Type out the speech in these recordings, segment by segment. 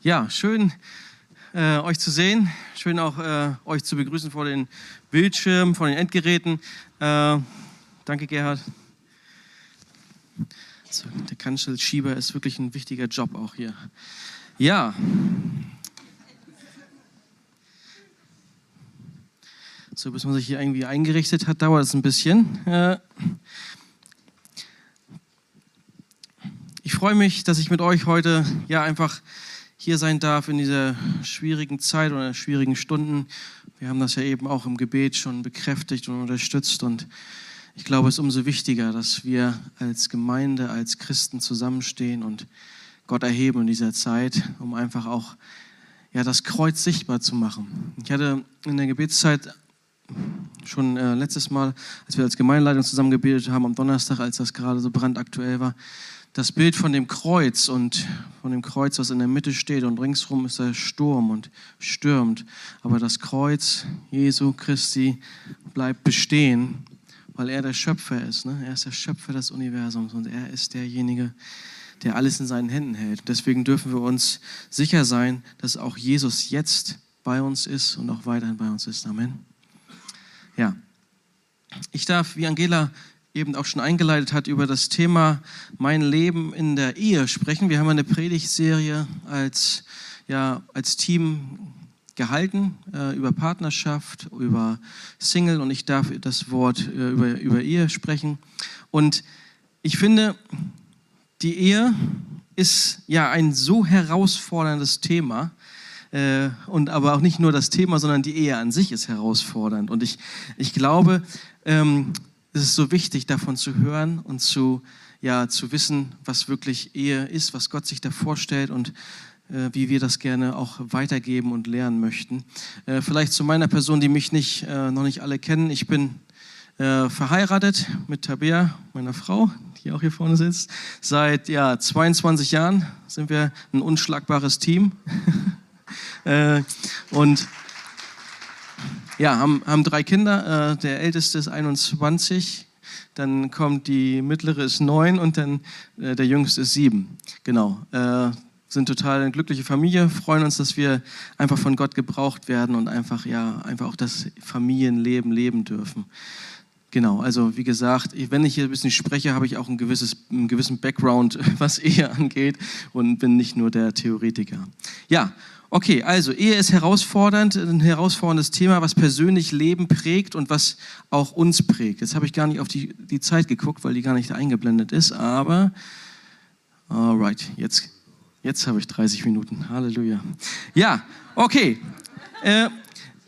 Ja, schön äh, euch zu sehen. Schön auch äh, euch zu begrüßen vor den Bildschirmen, vor den Endgeräten. Äh, danke, Gerhard. So, der Kanzelschieber ist wirklich ein wichtiger Job auch hier. Ja. So, bis man sich hier irgendwie eingerichtet hat, dauert es ein bisschen. Äh, ich freue mich, dass ich mit euch heute ja einfach hier sein darf in dieser schwierigen Zeit oder schwierigen Stunden. Wir haben das ja eben auch im Gebet schon bekräftigt und unterstützt und ich glaube, es ist umso wichtiger, dass wir als Gemeinde, als Christen zusammenstehen und Gott erheben in dieser Zeit, um einfach auch ja, das Kreuz sichtbar zu machen. Ich hatte in der Gebetszeit schon äh, letztes Mal, als wir als Gemeindeleitung zusammen gebetet haben, am Donnerstag, als das gerade so brandaktuell war, das Bild von dem Kreuz und von dem Kreuz, was in der Mitte steht und ringsherum ist der Sturm und stürmt. Aber das Kreuz Jesu Christi bleibt bestehen, weil er der Schöpfer ist. Ne? Er ist der Schöpfer des Universums und er ist derjenige, der alles in seinen Händen hält. Deswegen dürfen wir uns sicher sein, dass auch Jesus jetzt bei uns ist und auch weiterhin bei uns ist. Amen. Ja. Ich darf, wie Angela eben auch schon eingeleitet hat, über das Thema Mein Leben in der Ehe sprechen. Wir haben eine Predigtserie als, ja, als Team gehalten äh, über Partnerschaft, über Single und ich darf das Wort äh, über, über Ehe sprechen. Und ich finde, die Ehe ist ja ein so herausforderndes Thema. Äh, und aber auch nicht nur das Thema, sondern die Ehe an sich ist herausfordernd. Und ich, ich glaube, ähm, es ist so wichtig, davon zu hören und zu, ja, zu wissen, was wirklich Ehe ist, was Gott sich da vorstellt und äh, wie wir das gerne auch weitergeben und lernen möchten. Äh, vielleicht zu meiner Person, die mich nicht, äh, noch nicht alle kennen. Ich bin äh, verheiratet mit Tabea, meiner Frau, die auch hier vorne sitzt. Seit ja, 22 Jahren sind wir ein unschlagbares Team. Äh, und ja, haben, haben drei Kinder. Äh, der älteste ist 21, dann kommt die mittlere ist neun und dann äh, der jüngste ist sieben. Genau. Äh, sind total eine glückliche Familie, freuen uns, dass wir einfach von Gott gebraucht werden und einfach ja einfach auch das Familienleben leben dürfen. Genau, also wie gesagt, wenn ich hier ein bisschen spreche, habe ich auch ein gewisses, einen gewissen Background, was Ehe angeht und bin nicht nur der Theoretiker. Ja, Okay, also Ehe ist herausfordernd, ein herausforderndes Thema, was persönlich Leben prägt und was auch uns prägt. Jetzt habe ich gar nicht auf die, die Zeit geguckt, weil die gar nicht eingeblendet ist, aber alright, jetzt, jetzt habe ich 30 Minuten. Halleluja. Ja, okay. Äh,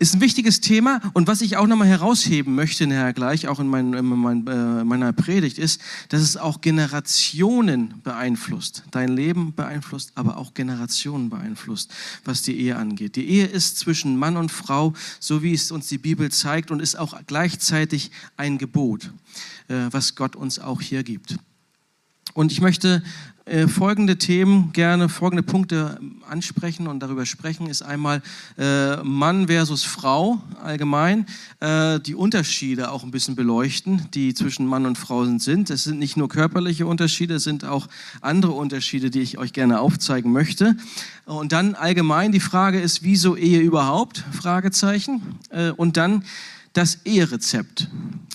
ist ein wichtiges Thema und was ich auch nochmal herausheben möchte nachher gleich, auch in, mein, in mein, äh, meiner Predigt, ist, dass es auch Generationen beeinflusst. Dein Leben beeinflusst, aber auch Generationen beeinflusst, was die Ehe angeht. Die Ehe ist zwischen Mann und Frau, so wie es uns die Bibel zeigt und ist auch gleichzeitig ein Gebot, äh, was Gott uns auch hier gibt. Und ich möchte äh, folgende Themen gerne, folgende Punkte ansprechen und darüber sprechen, ist einmal äh, Mann versus Frau allgemein, äh, die Unterschiede auch ein bisschen beleuchten, die zwischen Mann und Frau sind. Es sind nicht nur körperliche Unterschiede, es sind auch andere Unterschiede, die ich euch gerne aufzeigen möchte. Und dann allgemein die Frage ist, wieso Ehe überhaupt? Fragezeichen. Äh, und dann das Eherezept.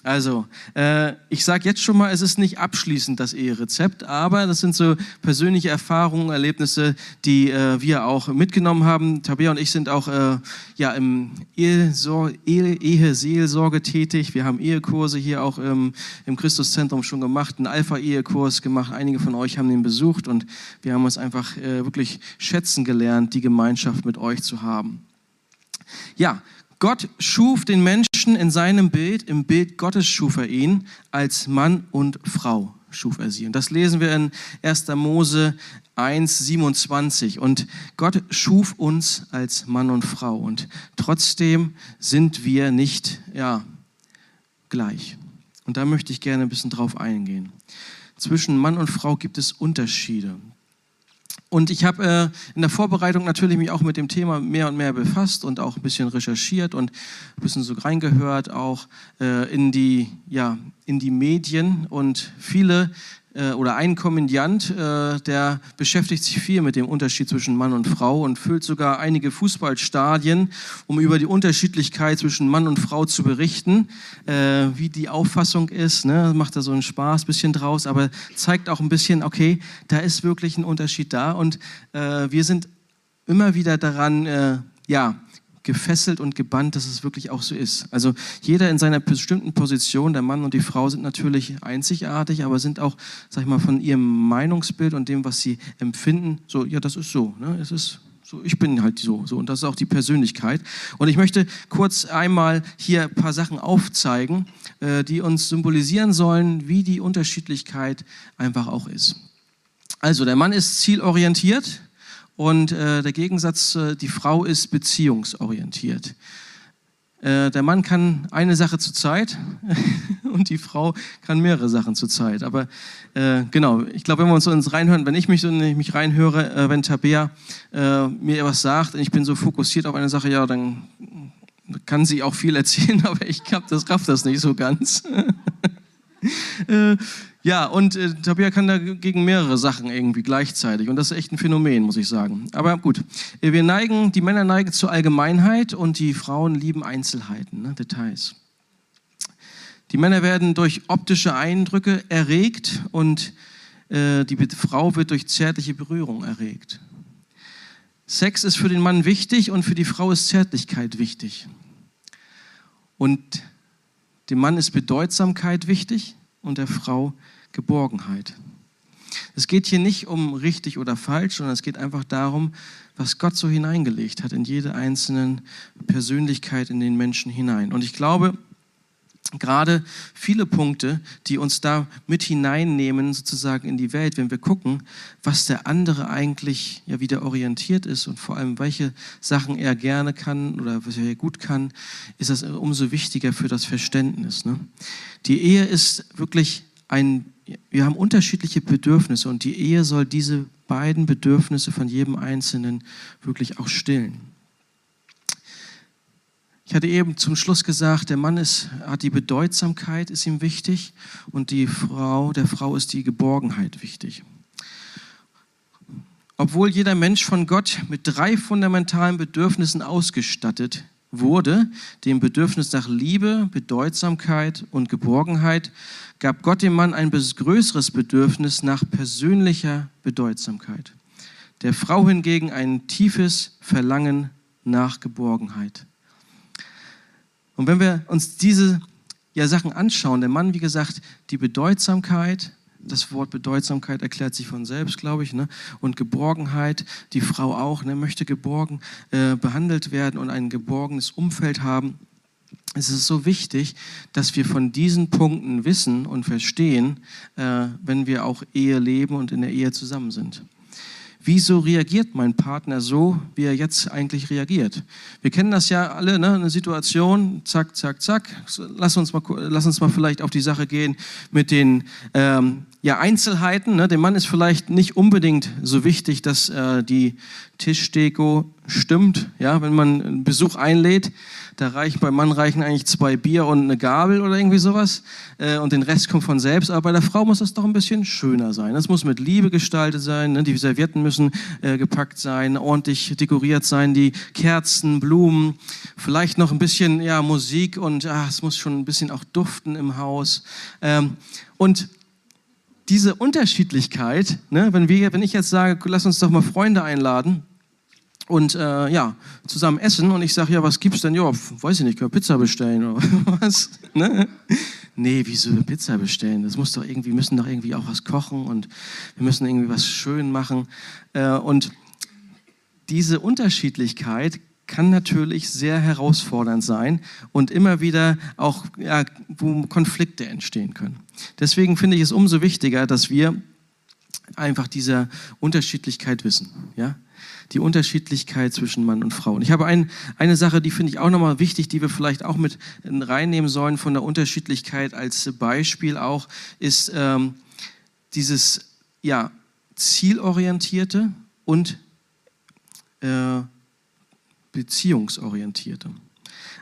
Also, äh, ich sage jetzt schon mal, es ist nicht abschließend das Eherezept, aber das sind so persönliche Erfahrungen, Erlebnisse, die äh, wir auch mitgenommen haben. Tabea und ich sind auch äh, ja, im Eheseelsorge tätig. Wir haben Ehekurse hier auch im, im Christuszentrum schon gemacht, einen Alpha-Ehekurs gemacht. Einige von euch haben den besucht und wir haben uns einfach äh, wirklich schätzen gelernt, die Gemeinschaft mit euch zu haben. Ja, Gott schuf den Menschen in seinem Bild, im Bild Gottes schuf er ihn, als Mann und Frau schuf er sie. Und das lesen wir in 1. Mose 1, 27. Und Gott schuf uns als Mann und Frau. Und trotzdem sind wir nicht, ja, gleich. Und da möchte ich gerne ein bisschen drauf eingehen. Zwischen Mann und Frau gibt es Unterschiede. Und ich habe äh, in der Vorbereitung natürlich mich auch mit dem Thema mehr und mehr befasst und auch ein bisschen recherchiert und ein bisschen so reingehört auch äh, in, die, ja, in die Medien. Und viele äh, oder ein Komödiant, äh, der beschäftigt sich viel mit dem Unterschied zwischen Mann und Frau und füllt sogar einige Fußballstadien, um über die Unterschiedlichkeit zwischen Mann und Frau zu berichten, äh, wie die Auffassung ist. Ne? Macht da so einen Spaß bisschen draus, aber zeigt auch ein bisschen, okay, da ist wirklich ein Unterschied da und äh, wir sind immer wieder daran, äh, ja, gefesselt und gebannt, dass es wirklich auch so ist. Also jeder in seiner bestimmten Position, der Mann und die Frau sind natürlich einzigartig, aber sind auch, sag ich mal, von ihrem Meinungsbild und dem, was sie empfinden, so, ja, das ist so, ne? es ist so, ich bin halt so, so und das ist auch die Persönlichkeit. Und ich möchte kurz einmal hier ein paar Sachen aufzeigen, äh, die uns symbolisieren sollen, wie die Unterschiedlichkeit einfach auch ist. Also der Mann ist zielorientiert, und äh, der Gegensatz, äh, die Frau ist beziehungsorientiert. Äh, der Mann kann eine Sache zur Zeit und die Frau kann mehrere Sachen zur Zeit. Aber äh, genau, ich glaube, wenn wir uns so ins reinhören, wenn ich mich so in mich reinhöre, äh, wenn Tabea äh, mir was sagt und ich bin so fokussiert auf eine Sache, ja, dann kann sie auch viel erzählen, aber ich glaube, das rafft das nicht so ganz. Ja, und äh, Tabea kann dagegen mehrere Sachen irgendwie gleichzeitig. Und das ist echt ein Phänomen, muss ich sagen. Aber gut, äh, wir neigen, die Männer neigen zur Allgemeinheit und die Frauen lieben Einzelheiten, ne, Details. Die Männer werden durch optische Eindrücke erregt und äh, die Frau wird durch zärtliche Berührung erregt. Sex ist für den Mann wichtig und für die Frau ist Zärtlichkeit wichtig. Und dem Mann ist Bedeutsamkeit wichtig und der Frau Geborgenheit. Es geht hier nicht um richtig oder falsch, sondern es geht einfach darum, was Gott so hineingelegt hat in jede einzelne Persönlichkeit in den Menschen hinein. Und ich glaube, gerade viele Punkte, die uns da mit hineinnehmen, sozusagen in die Welt, wenn wir gucken, was der andere eigentlich ja wieder orientiert ist und vor allem welche Sachen er gerne kann oder was er gut kann, ist das umso wichtiger für das Verständnis. Ne? Die Ehe ist wirklich ein, wir haben unterschiedliche Bedürfnisse und die Ehe soll diese beiden Bedürfnisse von jedem Einzelnen wirklich auch stillen. Ich hatte eben zum Schluss gesagt, der Mann ist, hat die Bedeutsamkeit, ist ihm wichtig und die Frau, der Frau ist die Geborgenheit wichtig. Obwohl jeder Mensch von Gott mit drei fundamentalen Bedürfnissen ausgestattet wurde, dem Bedürfnis nach Liebe, Bedeutsamkeit und Geborgenheit, gab Gott dem Mann ein größeres Bedürfnis nach persönlicher Bedeutsamkeit. Der Frau hingegen ein tiefes Verlangen nach Geborgenheit. Und wenn wir uns diese ja, Sachen anschauen, der Mann, wie gesagt, die Bedeutsamkeit, das Wort Bedeutsamkeit erklärt sich von selbst, glaube ich, ne? und Geborgenheit, die Frau auch, ne? möchte geborgen äh, behandelt werden und ein geborgenes Umfeld haben. Es ist so wichtig, dass wir von diesen Punkten wissen und verstehen, äh, wenn wir auch Ehe leben und in der Ehe zusammen sind. Wieso reagiert mein Partner so, wie er jetzt eigentlich reagiert? Wir kennen das ja alle, ne? eine Situation, zack, zack, zack. Lass uns mal, lass uns mal vielleicht auf die Sache gehen mit den ähm, ja, Einzelheiten. Ne? Dem Mann ist vielleicht nicht unbedingt so wichtig, dass äh, die Tischdeko stimmt. Ja, wenn man einen Besuch einlädt, da reichen beim Mann reichen eigentlich zwei Bier und eine Gabel oder irgendwie sowas äh, und den Rest kommt von selbst. Aber bei der Frau muss das doch ein bisschen schöner sein. Das muss mit Liebe gestaltet sein. Ne? Die Servietten müssen äh, gepackt sein, ordentlich dekoriert sein, die Kerzen, Blumen, vielleicht noch ein bisschen ja Musik und ah, es muss schon ein bisschen auch duften im Haus. Ähm, und diese Unterschiedlichkeit, ne, wenn, wir, wenn ich jetzt sage, lass uns doch mal Freunde einladen und äh, ja, zusammen essen und ich sage, ja, was gibt's denn? Ja, weiß ich nicht, können wir Pizza bestellen oder was? Ne? Nee, wieso Pizza bestellen? Das muss doch irgendwie, müssen doch irgendwie auch was kochen und wir müssen irgendwie was schön machen. Äh, und diese Unterschiedlichkeit kann natürlich sehr herausfordernd sein und immer wieder auch, ja, wo Konflikte entstehen können. Deswegen finde ich es umso wichtiger, dass wir einfach diese Unterschiedlichkeit wissen. Ja? Die Unterschiedlichkeit zwischen Mann und Frau. Und ich habe ein, eine Sache, die finde ich auch nochmal wichtig, die wir vielleicht auch mit reinnehmen sollen von der Unterschiedlichkeit als Beispiel auch, ist ähm, dieses ja, zielorientierte und äh, beziehungsorientierte.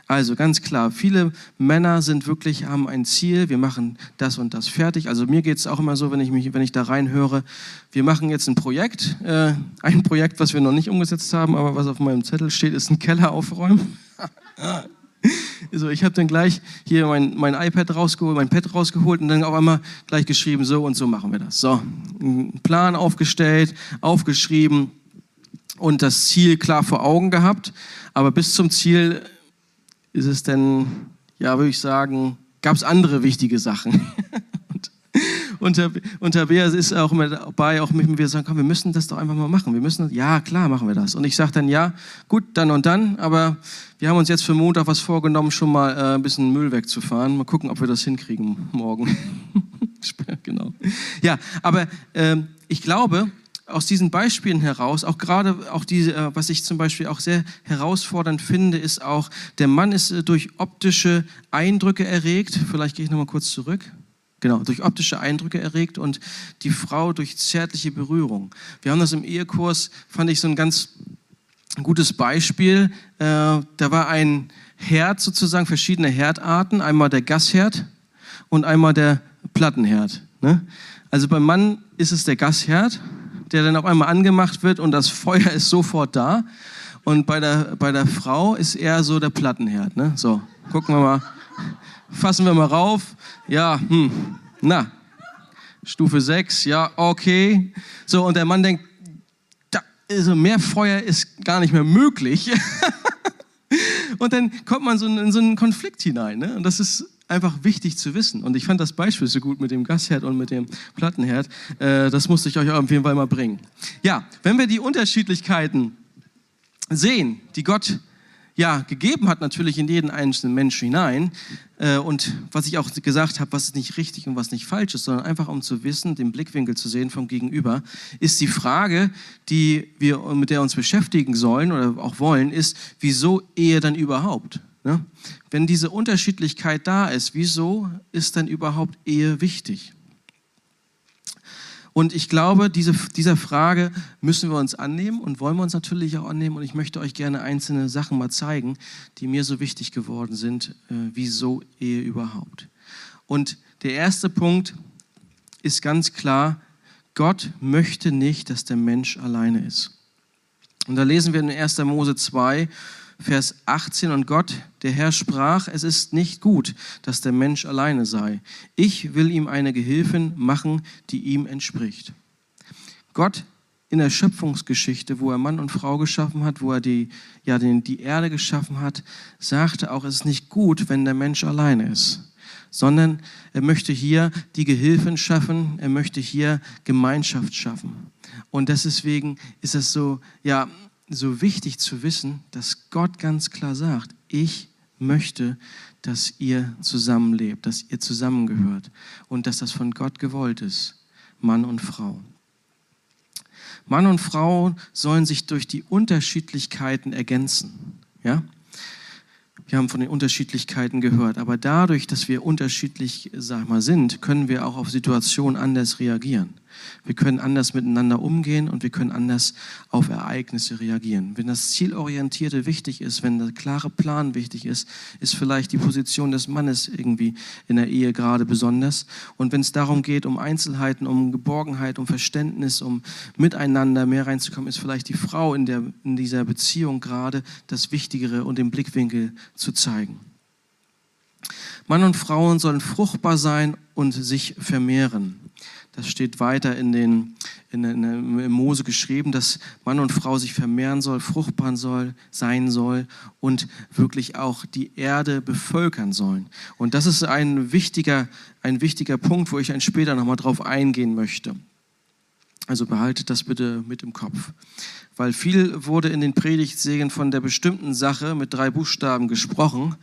Also ganz klar, viele Männer sind wirklich, haben ein Ziel, wir machen das und das fertig. Also mir geht es auch immer so, wenn ich, mich, wenn ich da reinhöre, wir machen jetzt ein Projekt, äh, ein Projekt, was wir noch nicht umgesetzt haben, aber was auf meinem Zettel steht, ist ein Keller aufräumen. also ich habe dann gleich hier mein, mein iPad rausgeholt, mein Pad rausgeholt und dann auf einmal gleich geschrieben, so und so machen wir das. So, einen Plan aufgestellt, aufgeschrieben und das Ziel klar vor Augen gehabt. Aber bis zum Ziel ist es denn, ja, würde ich sagen, gab es andere wichtige Sachen. und, und, und Beer ist auch immer dabei, auch mit mir sagen, komm, wir müssen das doch einfach mal machen. Wir müssen, ja, klar, machen wir das. Und ich sage dann, ja, gut, dann und dann, aber wir haben uns jetzt für Montag was vorgenommen, schon mal äh, ein bisschen Müll wegzufahren. Mal gucken, ob wir das hinkriegen morgen. genau. Ja, aber äh, ich glaube, aus diesen Beispielen heraus, auch gerade auch diese, äh, was ich zum Beispiel auch sehr herausfordernd finde, ist auch, der Mann ist äh, durch optische Eindrücke erregt. Vielleicht gehe ich nochmal kurz zurück. Genau, durch optische Eindrücke erregt und die Frau durch zärtliche Berührung. Wir haben das im Ehekurs, fand ich so ein ganz gutes Beispiel. Äh, da war ein Herd sozusagen, verschiedene Herdarten. Einmal der Gasherd und einmal der Plattenherd. Ne? Also beim Mann ist es der Gasherd der dann auf einmal angemacht wird und das Feuer ist sofort da. Und bei der, bei der Frau ist eher so der Plattenherd. Ne? So, gucken wir mal. Fassen wir mal rauf. Ja, hm, na, Stufe 6, ja, okay. So, und der Mann denkt, da, also mehr Feuer ist gar nicht mehr möglich. und dann kommt man so in, in so einen Konflikt hinein. Ne? Und das ist einfach wichtig zu wissen. Und ich fand das Beispiel so gut mit dem Gasherd und mit dem Plattenherd. Äh, das musste ich euch auf jeden Fall mal bringen. Ja, wenn wir die Unterschiedlichkeiten sehen, die Gott ja, gegeben hat natürlich in jeden einzelnen Menschen hinein. Äh, und was ich auch gesagt habe, was nicht richtig und was nicht falsch ist, sondern einfach um zu wissen, den Blickwinkel zu sehen vom Gegenüber, ist die Frage, die wir mit der uns beschäftigen sollen oder auch wollen, ist, wieso Ehe dann überhaupt? Ne? Wenn diese Unterschiedlichkeit da ist, wieso ist denn überhaupt Ehe wichtig? Und ich glaube, diese, dieser Frage müssen wir uns annehmen und wollen wir uns natürlich auch annehmen. Und ich möchte euch gerne einzelne Sachen mal zeigen, die mir so wichtig geworden sind, äh, wieso Ehe überhaupt. Und der erste Punkt ist ganz klar, Gott möchte nicht, dass der Mensch alleine ist. Und da lesen wir in 1. Mose 2, Vers 18, und Gott, der Herr, sprach, es ist nicht gut, dass der Mensch alleine sei. Ich will ihm eine Gehilfin machen, die ihm entspricht. Gott in der Schöpfungsgeschichte, wo er Mann und Frau geschaffen hat, wo er die, ja, den, die Erde geschaffen hat, sagte auch, es ist nicht gut, wenn der Mensch alleine ist, sondern er möchte hier die Gehilfin schaffen, er möchte hier Gemeinschaft schaffen. Und deswegen ist es so, ja, so wichtig zu wissen, dass Gott ganz klar sagt, ich möchte, dass ihr zusammenlebt, dass ihr zusammengehört und dass das von Gott gewollt ist, Mann und Frau. Mann und Frau sollen sich durch die Unterschiedlichkeiten ergänzen. Ja? Wir haben von den Unterschiedlichkeiten gehört, aber dadurch, dass wir unterschiedlich sag mal, sind, können wir auch auf Situationen anders reagieren. Wir können anders miteinander umgehen und wir können anders auf Ereignisse reagieren. Wenn das Zielorientierte wichtig ist, wenn der klare Plan wichtig ist, ist vielleicht die Position des Mannes irgendwie in der Ehe gerade besonders. Und wenn es darum geht, um Einzelheiten, um Geborgenheit, um Verständnis, um miteinander mehr reinzukommen, ist vielleicht die Frau in, der, in dieser Beziehung gerade das Wichtigere und den Blickwinkel zu zeigen. Mann und Frauen sollen fruchtbar sein und sich vermehren. Das steht weiter in den, in, in, in Mose geschrieben, dass Mann und Frau sich vermehren soll, fruchtbar soll, sein soll und wirklich auch die Erde bevölkern sollen. Und das ist ein wichtiger, ein wichtiger Punkt, wo ich ein später nochmal drauf eingehen möchte. Also behaltet das bitte mit im Kopf. Weil viel wurde in den Predigtsegen von der bestimmten Sache mit drei Buchstaben gesprochen,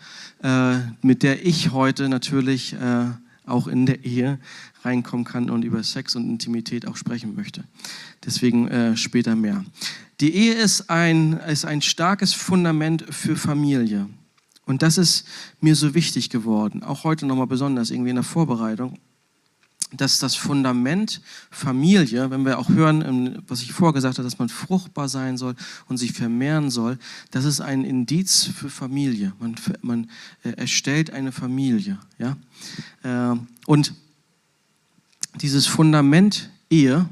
äh, mit der ich heute natürlich äh, auch in der Ehe reinkommen kann und über Sex und Intimität auch sprechen möchte. Deswegen äh, später mehr. Die Ehe ist ein, ist ein starkes Fundament für Familie. Und das ist mir so wichtig geworden, auch heute nochmal besonders irgendwie in der Vorbereitung, dass das Fundament Familie, wenn wir auch hören, was ich vorher gesagt habe, dass man fruchtbar sein soll und sich vermehren soll, das ist ein Indiz für Familie. Man, man äh, erstellt eine Familie. Ja? Äh, und dieses Fundament Ehe,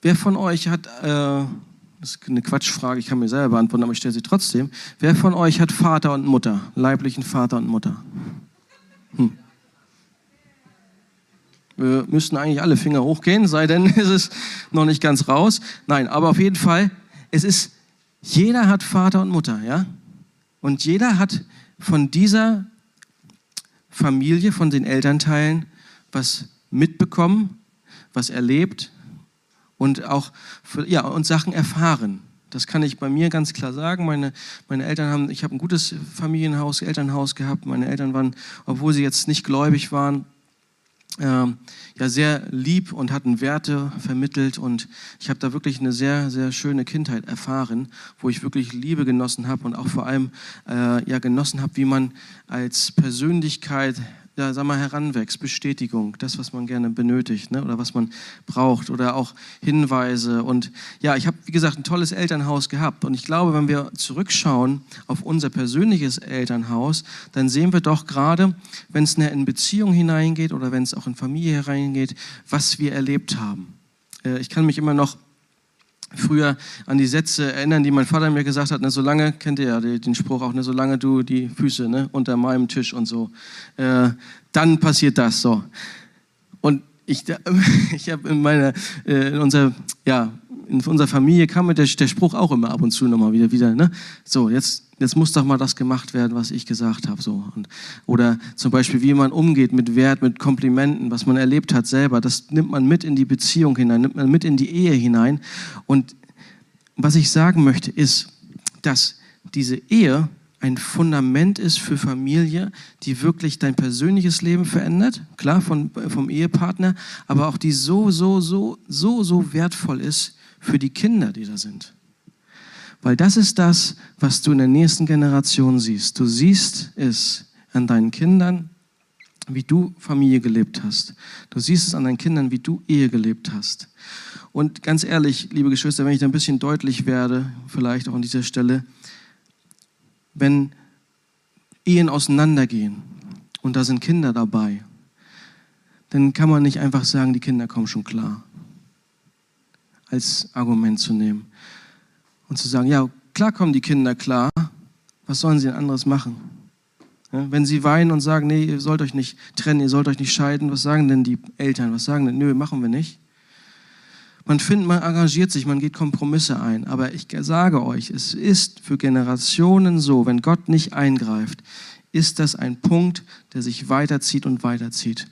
wer von euch hat, äh, das ist eine Quatschfrage, ich kann mir selber beantworten, aber ich stelle sie trotzdem, wer von euch hat Vater und Mutter, leiblichen Vater und Mutter? Hm. Wir müssten eigentlich alle Finger hochgehen, sei denn, ist es noch nicht ganz raus. Nein, aber auf jeden Fall, es ist, jeder hat Vater und Mutter, ja? Und jeder hat von dieser Familie, von den Elternteilen was mitbekommen, was erlebt und auch ja, und Sachen erfahren. Das kann ich bei mir ganz klar sagen. Meine, meine Eltern haben, ich habe ein gutes Familienhaus, Elternhaus gehabt. Meine Eltern waren, obwohl sie jetzt nicht gläubig waren, ja sehr lieb und hatten Werte vermittelt und ich habe da wirklich eine sehr sehr schöne Kindheit erfahren, wo ich wirklich Liebe genossen habe und auch vor allem äh, ja genossen habe, wie man als Persönlichkeit ja, sag mal, heranwächst, Bestätigung, das, was man gerne benötigt ne, oder was man braucht oder auch Hinweise. Und ja, ich habe, wie gesagt, ein tolles Elternhaus gehabt. Und ich glaube, wenn wir zurückschauen auf unser persönliches Elternhaus, dann sehen wir doch gerade, wenn es in Beziehung hineingeht oder wenn es auch in Familie hereingeht, was wir erlebt haben. Äh, ich kann mich immer noch früher an die Sätze erinnern, die mein Vater mir gesagt hat, ne, solange, kennt ihr ja den Spruch auch, ne, solange du die Füße ne, unter meinem Tisch und so, äh, dann passiert das so. Und ich, ich habe in meiner, äh, in unserer, ja, in unserer Familie kam mir der, der Spruch auch immer ab und zu nochmal wieder, wieder, ne? So, jetzt, jetzt muss doch mal das gemacht werden, was ich gesagt habe, so. Oder zum Beispiel, wie man umgeht mit Wert, mit Komplimenten, was man erlebt hat selber, das nimmt man mit in die Beziehung hinein, nimmt man mit in die Ehe hinein. Und was ich sagen möchte, ist, dass diese Ehe ein Fundament ist für Familie, die wirklich dein persönliches Leben verändert, klar von, vom Ehepartner, aber auch die so, so, so, so, so wertvoll ist für die Kinder, die da sind. Weil das ist das, was du in der nächsten Generation siehst. Du siehst es an deinen Kindern, wie du Familie gelebt hast. Du siehst es an deinen Kindern, wie du Ehe gelebt hast. Und ganz ehrlich, liebe Geschwister, wenn ich da ein bisschen deutlich werde, vielleicht auch an dieser Stelle, wenn Ehen auseinandergehen und da sind Kinder dabei, dann kann man nicht einfach sagen, die Kinder kommen schon klar, als Argument zu nehmen. Und zu sagen, ja, klar kommen die Kinder klar, was sollen sie denn anderes machen? Ja, wenn sie weinen und sagen, nee, ihr sollt euch nicht trennen, ihr sollt euch nicht scheiden, was sagen denn die Eltern? Was sagen denn, nö, machen wir nicht? Man findet, man engagiert sich, man geht Kompromisse ein. Aber ich sage euch, es ist für Generationen so, wenn Gott nicht eingreift, ist das ein Punkt, der sich weiterzieht und weiterzieht.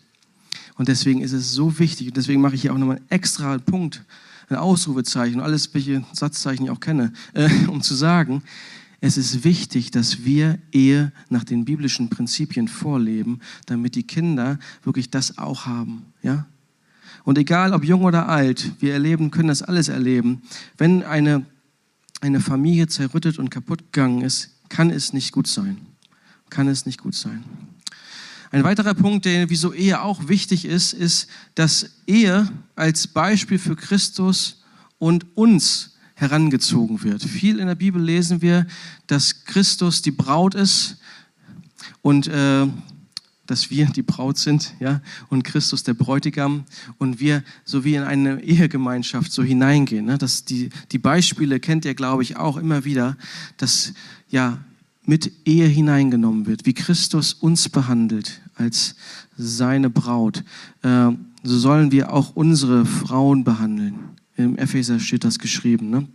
Und deswegen ist es so wichtig, und deswegen mache ich hier auch nochmal einen extra Punkt, ein Ausrufezeichen, alles, welche Satzzeichen ich auch kenne, äh, um zu sagen, es ist wichtig, dass wir Ehe nach den biblischen Prinzipien vorleben, damit die Kinder wirklich das auch haben. Ja? Und egal ob jung oder alt, wir erleben, können das alles erleben. Wenn eine, eine Familie zerrüttet und kaputt gegangen ist, kann es nicht gut sein. Kann es nicht gut sein. Ein weiterer Punkt, der wieso Ehe auch wichtig ist, ist, dass Ehe als Beispiel für Christus und uns herangezogen wird. Viel in der Bibel lesen wir, dass Christus die Braut ist und äh, dass wir die Braut sind, ja, und Christus der Bräutigam und wir so wie in eine Ehegemeinschaft so hineingehen. Ne? Das, die, die Beispiele kennt ihr, glaube ich, auch immer wieder, dass ja mit Ehe hineingenommen wird, wie Christus uns behandelt als seine Braut. Äh, so sollen wir auch unsere Frauen behandeln. Im Epheser steht das geschrieben. Ne?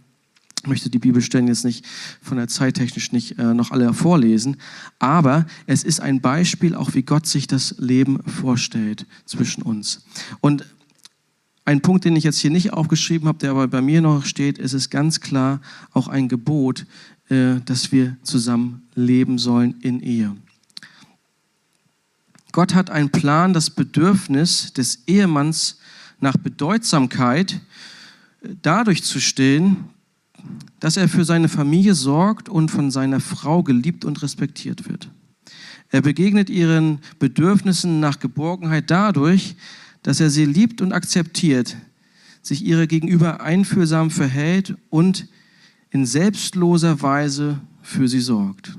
Ich möchte die Bibelstellen jetzt nicht von der Zeit technisch nicht äh, noch alle vorlesen, aber es ist ein Beispiel auch, wie Gott sich das Leben vorstellt zwischen uns. Und ein Punkt, den ich jetzt hier nicht aufgeschrieben habe, der aber bei mir noch steht, ist es ganz klar auch ein Gebot, äh, dass wir zusammen leben sollen in Ehe. Gott hat einen Plan, das Bedürfnis des Ehemanns nach Bedeutsamkeit äh, dadurch zu stillen, dass er für seine Familie sorgt und von seiner Frau geliebt und respektiert wird. Er begegnet ihren Bedürfnissen nach Geborgenheit dadurch, dass er sie liebt und akzeptiert, sich ihrer gegenüber einfühlsam verhält und in selbstloser Weise für sie sorgt.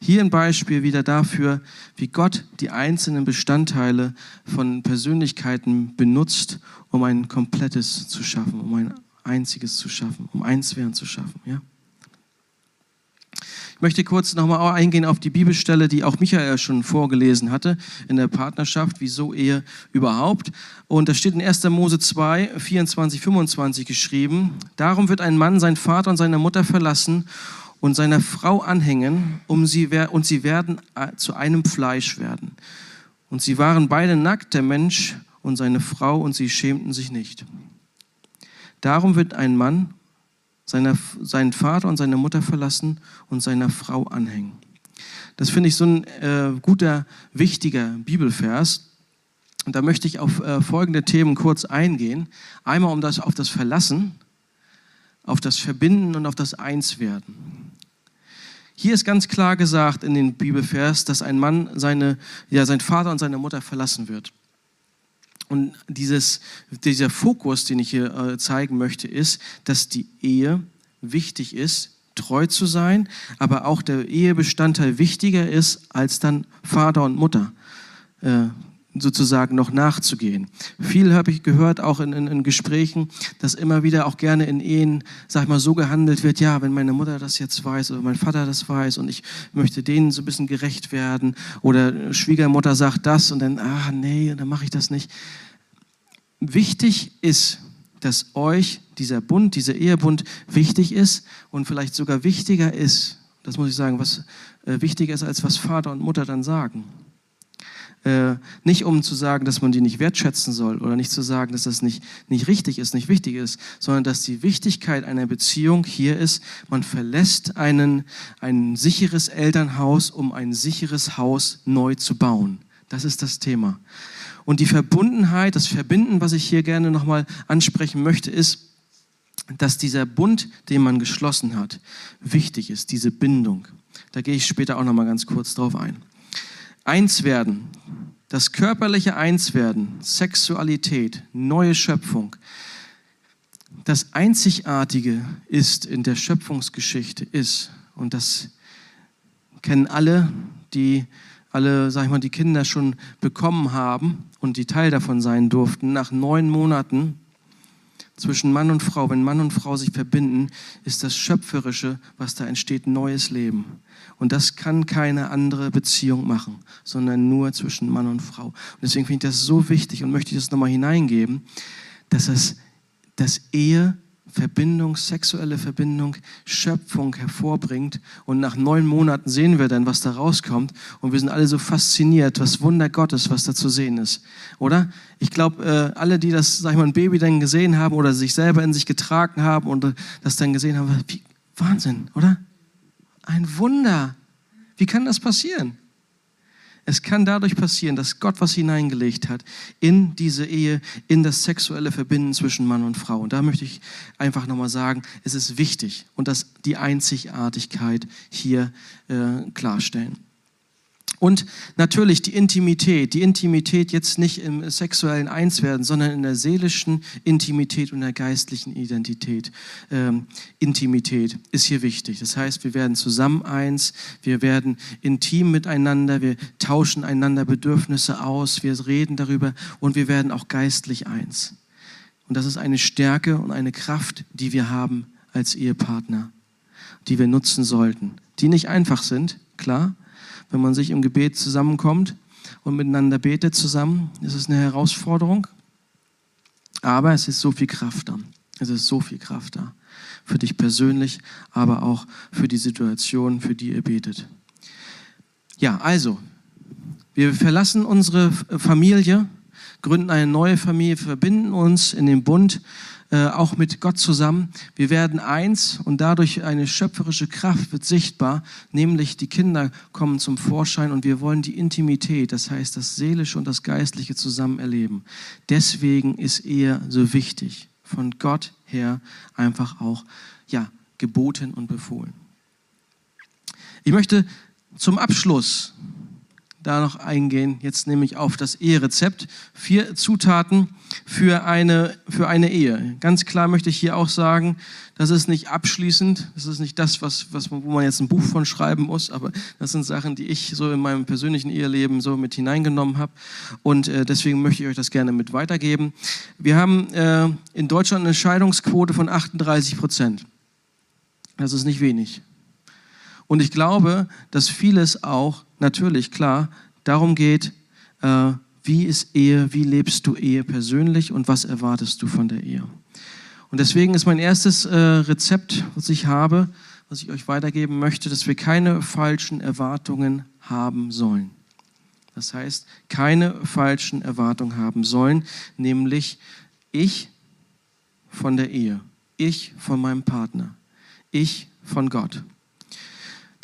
Hier ein Beispiel wieder dafür, wie Gott die einzelnen Bestandteile von Persönlichkeiten benutzt, um ein komplettes zu schaffen, um ein einziges zu schaffen, um eins werden zu schaffen. Ja? Ich möchte kurz nochmal eingehen auf die Bibelstelle, die auch Michael schon vorgelesen hatte in der Partnerschaft, wieso Ehe überhaupt. Und da steht in 1. Mose 2, 24, 25 geschrieben, darum wird ein Mann seinen Vater und seine Mutter verlassen und seiner Frau anhängen, um sie, und sie werden äh, zu einem Fleisch werden. Und sie waren beide nackt, der Mensch und seine Frau, und sie schämten sich nicht. Darum wird ein Mann seiner, seinen Vater und seine Mutter verlassen und seiner Frau anhängen. Das finde ich so ein äh, guter, wichtiger Bibelvers. Und da möchte ich auf äh, folgende Themen kurz eingehen. Einmal um das, auf das Verlassen, auf das Verbinden und auf das Einswerden. Hier ist ganz klar gesagt in den Bibelvers, dass ein Mann seine, ja, sein Vater und seine Mutter verlassen wird. Und dieses, dieser Fokus, den ich hier äh, zeigen möchte, ist, dass die Ehe wichtig ist, treu zu sein, aber auch der Ehebestandteil wichtiger ist als dann Vater und Mutter. Äh, sozusagen noch nachzugehen. Viel habe ich gehört, auch in, in, in, Gesprächen, dass immer wieder auch gerne in Ehen, sag ich mal, so gehandelt wird, ja, wenn meine Mutter das jetzt weiß oder mein Vater das weiß und ich möchte denen so ein bisschen gerecht werden oder Schwiegermutter sagt das und dann, ah, nee, dann mache ich das nicht. Wichtig ist, dass euch dieser Bund, dieser Ehebund wichtig ist und vielleicht sogar wichtiger ist, das muss ich sagen, was äh, wichtiger ist, als was Vater und Mutter dann sagen. Äh, nicht um zu sagen, dass man die nicht wertschätzen soll oder nicht zu sagen, dass das nicht, nicht richtig ist, nicht wichtig ist, sondern dass die Wichtigkeit einer Beziehung hier ist, man verlässt einen, ein sicheres Elternhaus, um ein sicheres Haus neu zu bauen. Das ist das Thema. Und die Verbundenheit, das Verbinden, was ich hier gerne nochmal ansprechen möchte, ist, dass dieser Bund, den man geschlossen hat, wichtig ist, diese Bindung. Da gehe ich später auch nochmal ganz kurz drauf ein. Einswerden, das körperliche Einswerden, Sexualität, neue Schöpfung. Das Einzigartige ist in der Schöpfungsgeschichte ist, und das kennen alle, die alle, sag ich mal, die Kinder schon bekommen haben und die Teil davon sein durften, nach neun Monaten zwischen Mann und Frau, wenn Mann und Frau sich verbinden, ist das Schöpferische, was da entsteht, neues Leben. Und das kann keine andere Beziehung machen, sondern nur zwischen Mann und Frau. Und deswegen finde ich das so wichtig und möchte ich das nochmal hineingeben, dass es, dass Ehe Verbindung, sexuelle Verbindung, Schöpfung hervorbringt. Und nach neun Monaten sehen wir dann, was da rauskommt. Und wir sind alle so fasziniert, was Wunder Gottes, was da zu sehen ist. Oder? Ich glaube, äh, alle, die das, sag ich mal, ein Baby dann gesehen haben oder sich selber in sich getragen haben und das dann gesehen haben, wie, Wahnsinn, oder? Ein Wunder. Wie kann das passieren? Es kann dadurch passieren, dass Gott was hineingelegt hat in diese Ehe, in das sexuelle Verbinden zwischen Mann und Frau. Und da möchte ich einfach nochmal sagen, es ist wichtig und das die Einzigartigkeit hier äh, klarstellen. Und natürlich die Intimität, die Intimität jetzt nicht im sexuellen Einswerden, sondern in der seelischen Intimität und der geistlichen Identität. Ähm, Intimität ist hier wichtig. Das heißt, wir werden zusammen eins, wir werden intim miteinander, wir tauschen einander Bedürfnisse aus, wir reden darüber und wir werden auch geistlich eins. Und das ist eine Stärke und eine Kraft, die wir haben als Ehepartner, die wir nutzen sollten, die nicht einfach sind, klar, wenn man sich im Gebet zusammenkommt und miteinander betet zusammen. ist Es eine Herausforderung, aber es ist so viel Kraft da. Es ist so viel Kraft da. Für dich persönlich, aber auch für die Situation, für die ihr betet. Ja, also, wir verlassen unsere Familie, gründen eine neue Familie, verbinden uns in den Bund äh, auch mit Gott zusammen. Wir werden eins und dadurch eine schöpferische Kraft wird sichtbar, nämlich die Kinder kommen zum Vorschein und wir wollen die Intimität, das heißt das Seelische und das Geistliche zusammen erleben. Deswegen ist Ehe so wichtig, von Gott her einfach auch ja, geboten und befohlen. Ich möchte zum Abschluss da noch eingehen, jetzt nämlich auf das Eherezept. Vier Zutaten für eine, für eine Ehe. Ganz klar möchte ich hier auch sagen, das ist nicht abschließend, das ist nicht das, was, was, wo man jetzt ein Buch von schreiben muss, aber das sind Sachen, die ich so in meinem persönlichen Eheleben so mit hineingenommen habe und äh, deswegen möchte ich euch das gerne mit weitergeben. Wir haben äh, in Deutschland eine Scheidungsquote von 38 Prozent. Das ist nicht wenig. Und ich glaube, dass vieles auch natürlich klar darum geht, äh, wie ist Ehe, wie lebst du Ehe persönlich und was erwartest du von der Ehe. Und deswegen ist mein erstes äh, Rezept, was ich habe, was ich euch weitergeben möchte, dass wir keine falschen Erwartungen haben sollen. Das heißt, keine falschen Erwartungen haben sollen, nämlich ich von der Ehe, ich von meinem Partner, ich von Gott.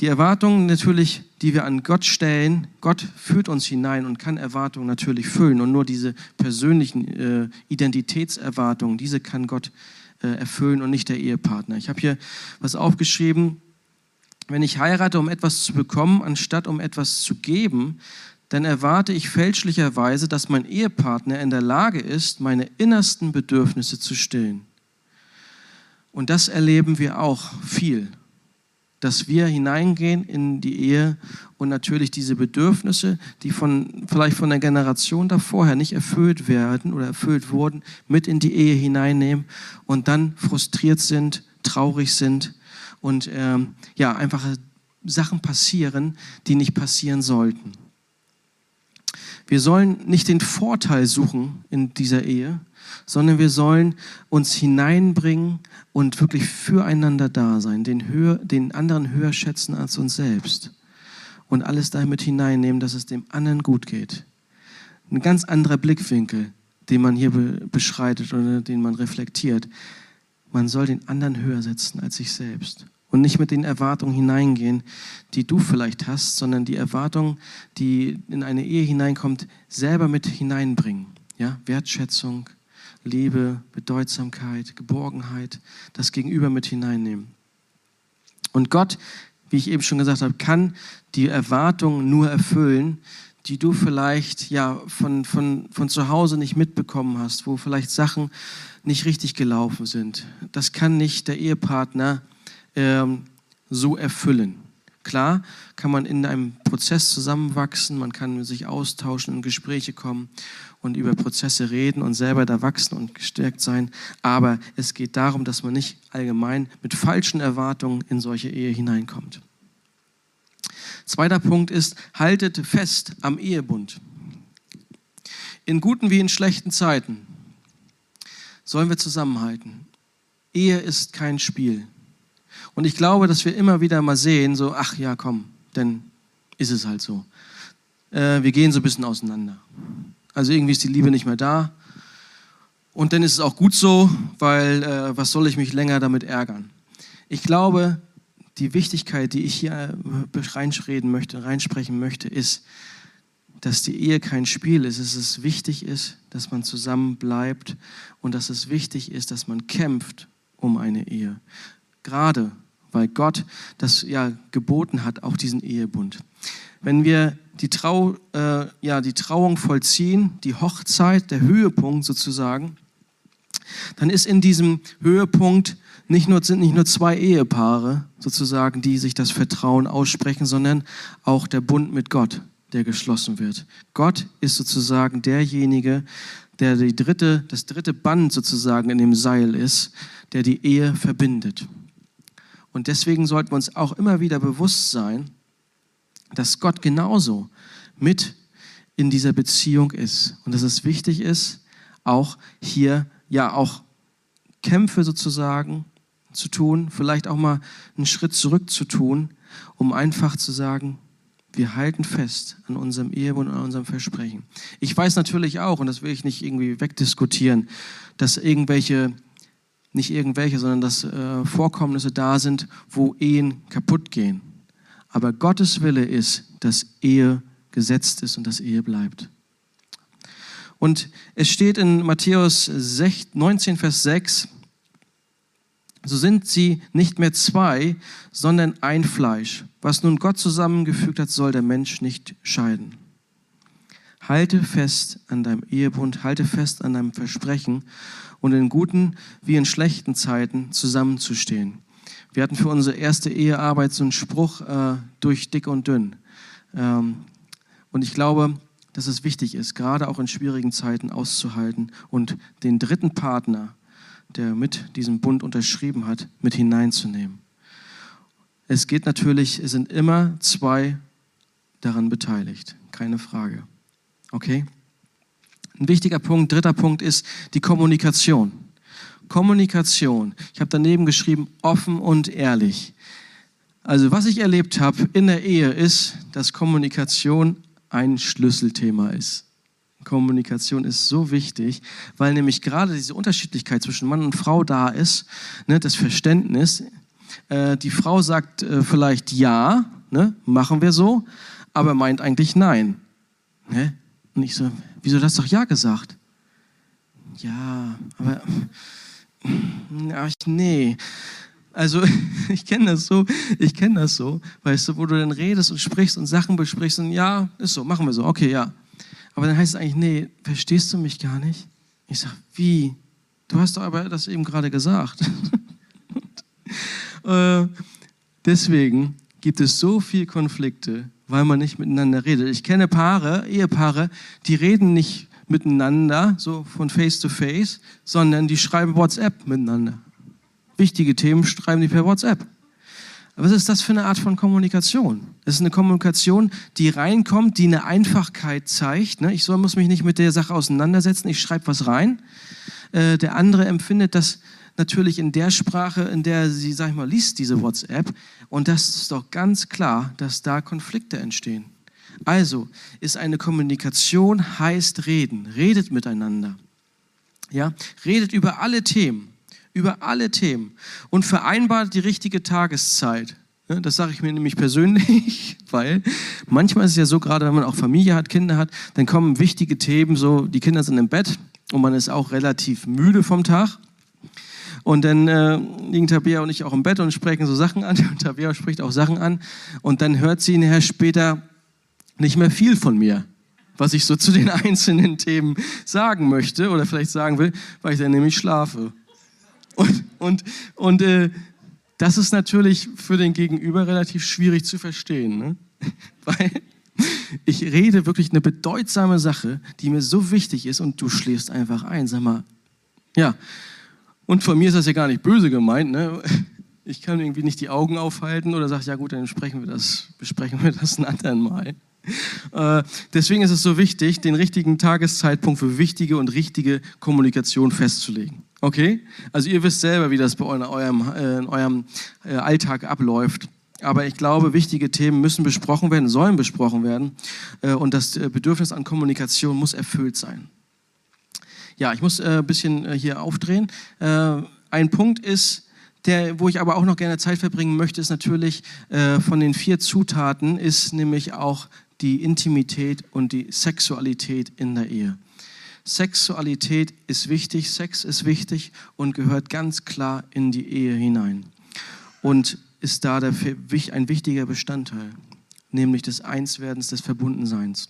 Die Erwartungen natürlich, die wir an Gott stellen, Gott führt uns hinein und kann Erwartungen natürlich füllen. Und nur diese persönlichen äh, Identitätserwartungen, diese kann Gott äh, erfüllen und nicht der Ehepartner. Ich habe hier was aufgeschrieben. Wenn ich heirate, um etwas zu bekommen, anstatt um etwas zu geben, dann erwarte ich fälschlicherweise, dass mein Ehepartner in der Lage ist, meine innersten Bedürfnisse zu stillen. Und das erleben wir auch viel dass wir hineingehen in die Ehe und natürlich diese Bedürfnisse, die von, vielleicht von der Generation davorher nicht erfüllt werden oder erfüllt wurden, mit in die Ehe hineinnehmen und dann frustriert sind, traurig sind und ähm, ja, einfach Sachen passieren, die nicht passieren sollten. Wir sollen nicht den Vorteil suchen in dieser Ehe, sondern wir sollen uns hineinbringen und wirklich füreinander da sein, den, höher, den anderen höher schätzen als uns selbst und alles damit hineinnehmen, dass es dem anderen gut geht. Ein ganz anderer Blickwinkel, den man hier beschreitet oder den man reflektiert. Man soll den anderen höher setzen als sich selbst und nicht mit den Erwartungen hineingehen, die du vielleicht hast, sondern die Erwartungen, die in eine Ehe hineinkommt, selber mit hineinbringen. Ja, Wertschätzung, Liebe, Bedeutsamkeit, Geborgenheit, das Gegenüber mit hineinnehmen. Und Gott, wie ich eben schon gesagt habe, kann die Erwartungen nur erfüllen, die du vielleicht ja von, von, von zu Hause nicht mitbekommen hast, wo vielleicht Sachen nicht richtig gelaufen sind. Das kann nicht der Ehepartner ähm, so erfüllen. Klar kann man in einem Prozess zusammenwachsen, man kann sich austauschen und Gespräche kommen und über Prozesse reden und selber da wachsen und gestärkt sein. Aber es geht darum, dass man nicht allgemein mit falschen Erwartungen in solche Ehe hineinkommt. Zweiter Punkt ist, haltet fest am Ehebund. In guten wie in schlechten Zeiten sollen wir zusammenhalten. Ehe ist kein Spiel. Und ich glaube, dass wir immer wieder mal sehen, so, ach ja, komm, dann ist es halt so. Äh, wir gehen so ein bisschen auseinander. Also irgendwie ist die Liebe nicht mehr da. Und dann ist es auch gut so, weil äh, was soll ich mich länger damit ärgern? Ich glaube, die Wichtigkeit, die ich hier äh, reinreden möchte, reinsprechen möchte, ist, dass die Ehe kein Spiel ist. Dass es wichtig ist, dass man zusammen bleibt und dass es wichtig ist, dass man kämpft um eine Ehe. Gerade weil Gott das ja geboten hat, auch diesen Ehebund. Wenn wir die, Trau, äh, ja, die Trauung vollziehen, die Hochzeit, der Höhepunkt sozusagen, dann ist in diesem Höhepunkt nicht nur, sind nicht nur zwei Ehepaare sozusagen, die sich das Vertrauen aussprechen, sondern auch der Bund mit Gott, der geschlossen wird. Gott ist sozusagen derjenige, der die dritte, das dritte Band sozusagen in dem Seil ist, der die Ehe verbindet. Und deswegen sollten wir uns auch immer wieder bewusst sein, dass Gott genauso mit in dieser Beziehung ist und dass es wichtig ist, auch hier ja auch Kämpfe sozusagen zu tun, vielleicht auch mal einen Schritt zurück zu tun, um einfach zu sagen, wir halten fest an unserem Ehebund und an unserem Versprechen. Ich weiß natürlich auch, und das will ich nicht irgendwie wegdiskutieren, dass irgendwelche nicht irgendwelche, sondern dass äh, Vorkommnisse da sind, wo Ehen kaputt gehen. Aber Gottes Wille ist, dass Ehe gesetzt ist und dass Ehe bleibt. Und es steht in Matthäus 19, Vers 6, so sind sie nicht mehr zwei, sondern ein Fleisch. Was nun Gott zusammengefügt hat, soll der Mensch nicht scheiden. Halte fest an deinem Ehebund, halte fest an deinem Versprechen und in guten wie in schlechten Zeiten zusammenzustehen. Wir hatten für unsere erste Ehearbeit so einen Spruch äh, durch dick und dünn. Ähm, und ich glaube, dass es wichtig ist, gerade auch in schwierigen Zeiten auszuhalten und den dritten Partner, der mit diesem Bund unterschrieben hat, mit hineinzunehmen. Es geht natürlich, es sind immer zwei daran beteiligt, keine Frage. Okay? Ein wichtiger Punkt, dritter Punkt ist die Kommunikation. Kommunikation. Ich habe daneben geschrieben, offen und ehrlich. Also was ich erlebt habe in der Ehe ist, dass Kommunikation ein Schlüsselthema ist. Kommunikation ist so wichtig, weil nämlich gerade diese Unterschiedlichkeit zwischen Mann und Frau da ist, ne, das Verständnis. Äh, die Frau sagt äh, vielleicht ja, ne, machen wir so, aber meint eigentlich nein. Ne? Und ich so, wieso hast du doch ja gesagt? Ja, aber Ach, nee. Also ich kenne das so, ich kenne das so, weißt du, wo du dann redest und sprichst und Sachen besprichst und ja, ist so, machen wir so, okay, ja. Aber dann heißt es eigentlich, nee, verstehst du mich gar nicht? Ich sage, wie? Du hast doch aber das eben gerade gesagt. und, äh, deswegen gibt es so viele Konflikte, weil man nicht miteinander redet. Ich kenne Paare, Ehepaare, die reden nicht miteinander, so von Face to Face, sondern die schreiben WhatsApp miteinander. Wichtige Themen schreiben die per WhatsApp. Was ist das für eine Art von Kommunikation? Das ist eine Kommunikation, die reinkommt, die eine Einfachkeit zeigt. Ne? Ich soll, muss mich nicht mit der Sache auseinandersetzen, ich schreibe was rein. Äh, der andere empfindet das natürlich in der Sprache, in der sie, sag ich mal, liest diese WhatsApp. Und das ist doch ganz klar, dass da Konflikte entstehen. Also ist eine Kommunikation heißt reden, redet miteinander. Ja, redet über alle Themen, über alle Themen und vereinbart die richtige Tageszeit. Das sage ich mir nämlich persönlich, weil manchmal ist es ja so, gerade wenn man auch Familie hat, Kinder hat, dann kommen wichtige Themen, so die Kinder sind im Bett und man ist auch relativ müde vom Tag. Und dann äh, liegen Tabea und ich auch im Bett und sprechen so Sachen an. Und Tabea spricht auch Sachen an. Und dann hört sie nachher später, nicht mehr viel von mir, was ich so zu den einzelnen Themen sagen möchte oder vielleicht sagen will, weil ich dann nämlich schlafe. Und, und, und äh, das ist natürlich für den Gegenüber relativ schwierig zu verstehen, ne? weil ich rede wirklich eine bedeutsame Sache, die mir so wichtig ist und du schläfst einfach ein. Sag mal, ja. Und von mir ist das ja gar nicht böse gemeint. Ne? Ich kann irgendwie nicht die Augen aufhalten oder sage, ja gut, dann besprechen wir das, besprechen wir das ein anderen Mal. Äh, deswegen ist es so wichtig, den richtigen Tageszeitpunkt für wichtige und richtige Kommunikation festzulegen. Okay? Also ihr wisst selber, wie das bei eurem, äh, in eurem äh, Alltag abläuft. Aber ich glaube, wichtige Themen müssen besprochen werden, sollen besprochen werden. Und das Bedürfnis an Kommunikation muss erfüllt sein. Ja, ich muss ein bisschen hier aufdrehen. Ein Punkt ist, der, wo ich aber auch noch gerne Zeit verbringen möchte, ist natürlich von den vier Zutaten, ist nämlich auch die Intimität und die Sexualität in der Ehe. Sexualität ist wichtig, Sex ist wichtig und gehört ganz klar in die Ehe hinein und ist da der, ein wichtiger Bestandteil, nämlich des Einswerdens, des Verbundenseins.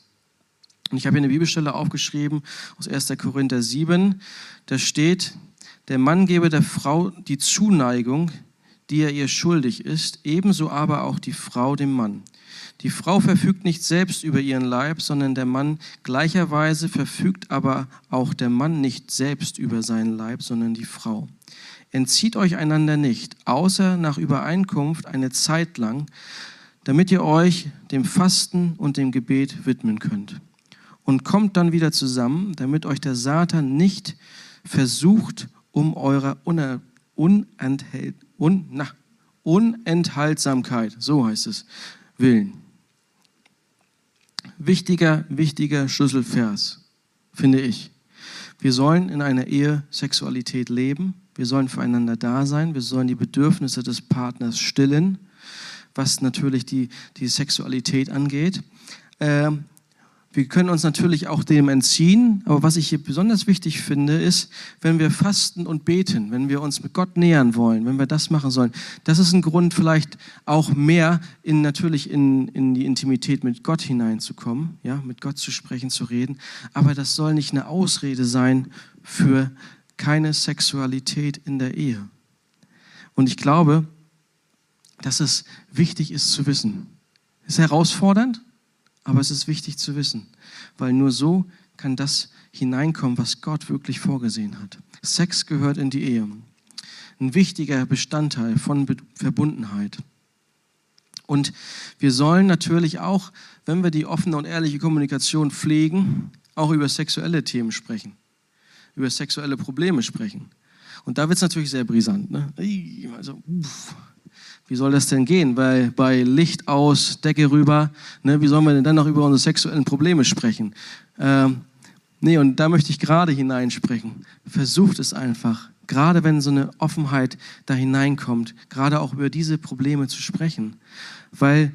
Und ich habe hier eine Bibelstelle aufgeschrieben aus 1. Korinther 7. Da steht, der Mann gebe der Frau die Zuneigung, die er ihr schuldig ist, ebenso aber auch die Frau dem Mann. Die Frau verfügt nicht selbst über ihren Leib, sondern der Mann. Gleicherweise verfügt aber auch der Mann nicht selbst über seinen Leib, sondern die Frau. Entzieht euch einander nicht, außer nach Übereinkunft eine Zeit lang, damit ihr euch dem Fasten und dem Gebet widmen könnt. Und kommt dann wieder zusammen, damit euch der Satan nicht versucht, um eurer Unenthält, un, na, Unenthaltsamkeit, so heißt es, willen wichtiger, wichtiger Schlüsselvers, finde ich. Wir sollen in einer Ehe Sexualität leben. Wir sollen füreinander da sein. Wir sollen die Bedürfnisse des Partners stillen, was natürlich die, die Sexualität angeht. Ähm, Wir können uns natürlich auch dem entziehen, aber was ich hier besonders wichtig finde, ist, wenn wir fasten und beten, wenn wir uns mit Gott nähern wollen, wenn wir das machen sollen, das ist ein Grund, vielleicht auch mehr in, natürlich in, in die Intimität mit Gott hineinzukommen, ja, mit Gott zu sprechen, zu reden. Aber das soll nicht eine Ausrede sein für keine Sexualität in der Ehe. Und ich glaube, dass es wichtig ist zu wissen. Ist herausfordernd, aber es ist wichtig zu wissen, weil nur so kann das hineinkommen, was Gott wirklich vorgesehen hat. Sex gehört in die Ehe. Ein wichtiger Bestandteil von Verbundenheit. Und wir sollen natürlich auch, wenn wir die offene und ehrliche Kommunikation pflegen, auch über sexuelle Themen sprechen, über sexuelle Probleme sprechen. Und da wird es natürlich sehr brisant. Ne? Also, uff, wie soll das denn gehen? Bei, bei Licht aus, Decke rüber, ne, wie sollen wir denn dann noch über unsere sexuellen Probleme sprechen? Ähm, nee, und da möchte ich gerade hineinsprechen. Versucht es einfach, gerade wenn so eine Offenheit da hineinkommt, gerade auch über diese Probleme zu sprechen. Weil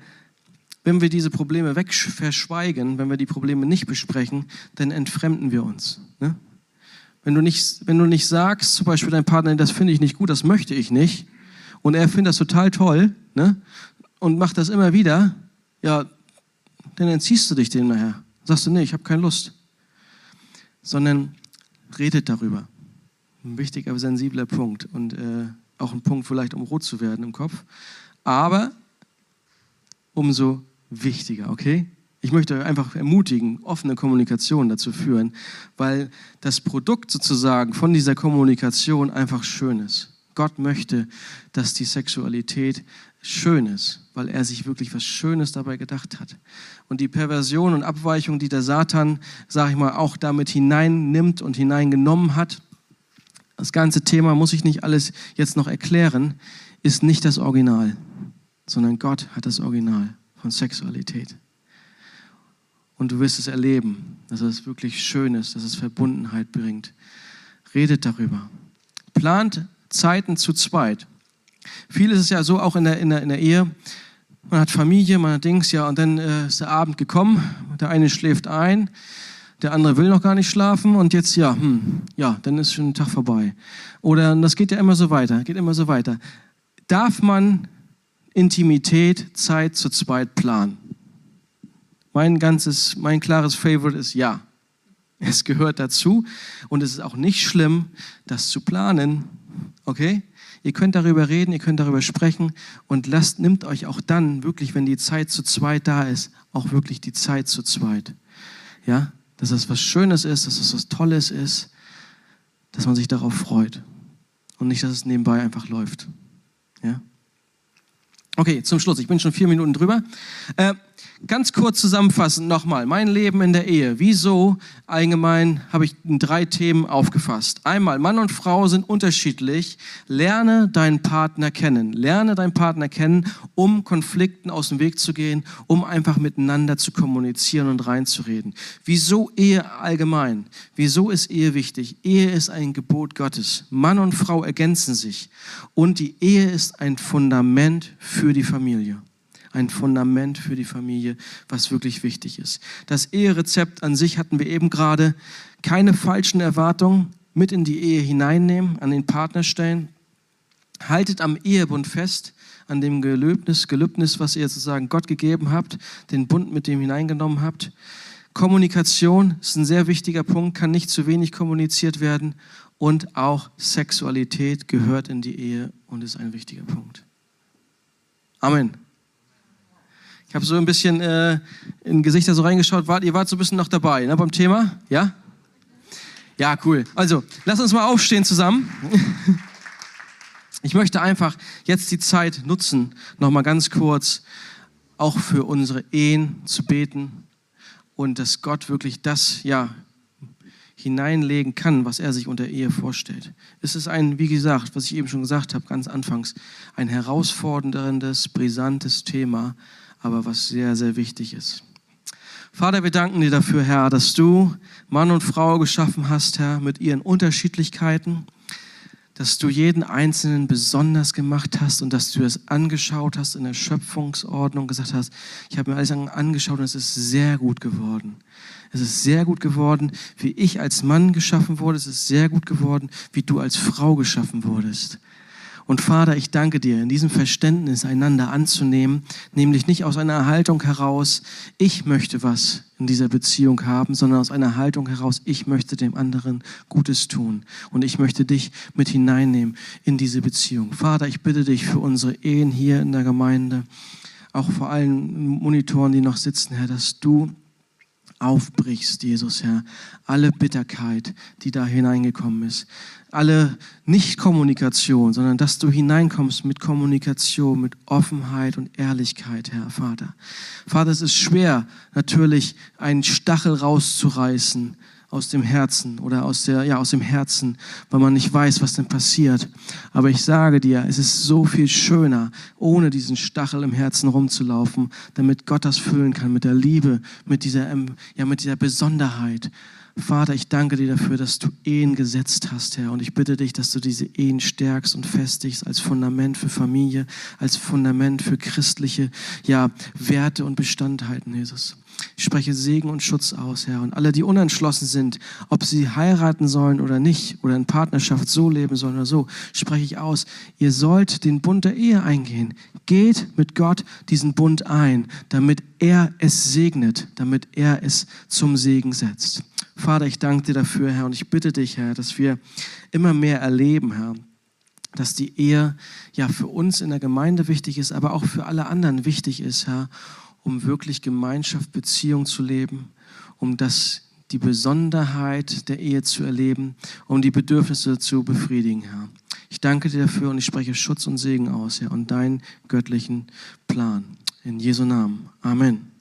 wenn wir diese Probleme weg verschweigen, wenn wir die Probleme nicht besprechen, dann entfremden wir uns. Ne? Wenn, du nicht, wenn du nicht sagst, zum Beispiel dein Partner, das finde ich nicht gut, das möchte ich nicht, und er findet das total toll ne? und macht das immer wieder, ja, dann entziehst du dich dem nachher. Sagst du, nee, ich habe keine Lust. Sondern redet darüber. Ein wichtiger, sensibler Punkt und äh, auch ein Punkt vielleicht, um rot zu werden im Kopf. Aber umso wichtiger, okay? Ich möchte euch einfach ermutigen, offene Kommunikation dazu führen, weil das Produkt sozusagen von dieser Kommunikation einfach schön ist. Gott möchte, dass die Sexualität schön ist, weil er sich wirklich was Schönes dabei gedacht hat. Und die Perversion und Abweichung, die der Satan, sage ich mal, auch damit hineinnimmt und hineingenommen hat, das ganze Thema muss ich nicht alles jetzt noch erklären, ist nicht das Original, sondern Gott hat das Original von Sexualität. Und du wirst es erleben, dass es wirklich schön ist, dass es Verbundenheit bringt. Redet darüber. Plant Zeiten zu zweit. Viel ist es ja so auch in der, in der, in der Ehe. Man hat Familie, man hat Dings, ja, und dann äh, ist der Abend gekommen. Der eine schläft ein, der andere will noch gar nicht schlafen und jetzt, ja, hm, ja, dann ist schon ein Tag vorbei. Oder das geht ja immer so weiter, geht immer so weiter. Darf man Intimität, Zeit zu zweit planen? Mein ganzes, mein klares Favorite ist ja. Es gehört dazu und es ist auch nicht schlimm, das zu planen, Okay? Ihr könnt darüber reden, ihr könnt darüber sprechen und lasst, nimmt euch auch dann wirklich, wenn die Zeit zu zweit da ist, auch wirklich die Zeit zu zweit. Ja? Dass das was Schönes ist, dass das was Tolles ist, dass man sich darauf freut und nicht, dass es nebenbei einfach läuft. Ja? Okay, zum Schluss. Ich bin schon vier Minuten drüber. Äh, Ganz kurz zusammenfassend nochmal, mein Leben in der Ehe. Wieso allgemein habe ich drei Themen aufgefasst. Einmal, Mann und Frau sind unterschiedlich. Lerne deinen Partner kennen. Lerne deinen Partner kennen, um Konflikten aus dem Weg zu gehen, um einfach miteinander zu kommunizieren und reinzureden. Wieso Ehe allgemein? Wieso ist Ehe wichtig? Ehe ist ein Gebot Gottes. Mann und Frau ergänzen sich. Und die Ehe ist ein Fundament für die Familie ein Fundament für die Familie, was wirklich wichtig ist. Das Eherezept an sich hatten wir eben gerade. Keine falschen Erwartungen mit in die Ehe hineinnehmen, an den Partner stellen. Haltet am Ehebund fest, an dem Gelöbnis, Gelübnis, was ihr sozusagen Gott gegeben habt, den Bund mit dem hineingenommen habt. Kommunikation ist ein sehr wichtiger Punkt, kann nicht zu wenig kommuniziert werden. Und auch Sexualität gehört in die Ehe und ist ein wichtiger Punkt. Amen. Ich habe so ein bisschen äh, in Gesichter so reingeschaut. Wart, ihr wart so ein bisschen noch dabei ne, beim Thema? Ja? Ja, cool. Also, lass uns mal aufstehen zusammen. Ich möchte einfach jetzt die Zeit nutzen, nochmal ganz kurz auch für unsere Ehen zu beten und dass Gott wirklich das, ja, hineinlegen kann, was er sich unter Ehe vorstellt. Es ist ein, wie gesagt, was ich eben schon gesagt habe, ganz anfangs, ein herausforderndes, brisantes Thema, aber was sehr, sehr wichtig ist. Vater, wir danken dir dafür, Herr, dass du Mann und Frau geschaffen hast, Herr, mit ihren Unterschiedlichkeiten, dass du jeden Einzelnen besonders gemacht hast und dass du es angeschaut hast in der Schöpfungsordnung, gesagt hast, ich habe mir alles angeschaut und es ist sehr gut geworden. Es ist sehr gut geworden, wie ich als Mann geschaffen wurde. Es ist sehr gut geworden, wie du als Frau geschaffen wurdest. Und Vater, ich danke dir, in diesem Verständnis einander anzunehmen, nämlich nicht aus einer Haltung heraus, ich möchte was in dieser Beziehung haben, sondern aus einer Haltung heraus, ich möchte dem anderen Gutes tun und ich möchte dich mit hineinnehmen in diese Beziehung. Vater, ich bitte dich für unsere Ehen hier in der Gemeinde, auch vor allen Monitoren, die noch sitzen, Herr, dass du aufbrichst, Jesus, Herr. Alle Bitterkeit, die da hineingekommen ist. Alle Nicht-Kommunikation, sondern dass du hineinkommst mit Kommunikation, mit Offenheit und Ehrlichkeit, Herr Vater. Vater, es ist schwer, natürlich einen Stachel rauszureißen aus dem Herzen oder aus, der, ja, aus dem Herzen, weil man nicht weiß, was denn passiert. Aber ich sage dir, es ist so viel schöner, ohne diesen Stachel im Herzen rumzulaufen, damit Gott das füllen kann mit der Liebe, mit dieser, ja, mit dieser Besonderheit. Vater, ich danke dir dafür, dass du Ehen gesetzt hast, Herr. Und ich bitte dich, dass du diese Ehen stärkst und festigst als Fundament für Familie, als Fundament für christliche ja, Werte und Bestandheiten, Jesus. Ich spreche Segen und Schutz aus, Herr. Und alle, die unentschlossen sind, ob sie heiraten sollen oder nicht, oder in Partnerschaft so leben sollen oder so, spreche ich aus. Ihr sollt den Bund der Ehe eingehen. Geht mit Gott diesen Bund ein, damit er es segnet, damit er es zum Segen setzt. Vater, ich danke dir dafür, Herr, und ich bitte dich, Herr, dass wir immer mehr erleben, Herr, dass die Ehe ja für uns in der Gemeinde wichtig ist, aber auch für alle anderen wichtig ist, Herr, um wirklich Gemeinschaft, Beziehung zu leben, um das die Besonderheit der Ehe zu erleben, um die Bedürfnisse zu befriedigen, Herr. Ich danke dir dafür und ich spreche Schutz und Segen aus, Herr, und deinen göttlichen Plan. In Jesu Namen. Amen.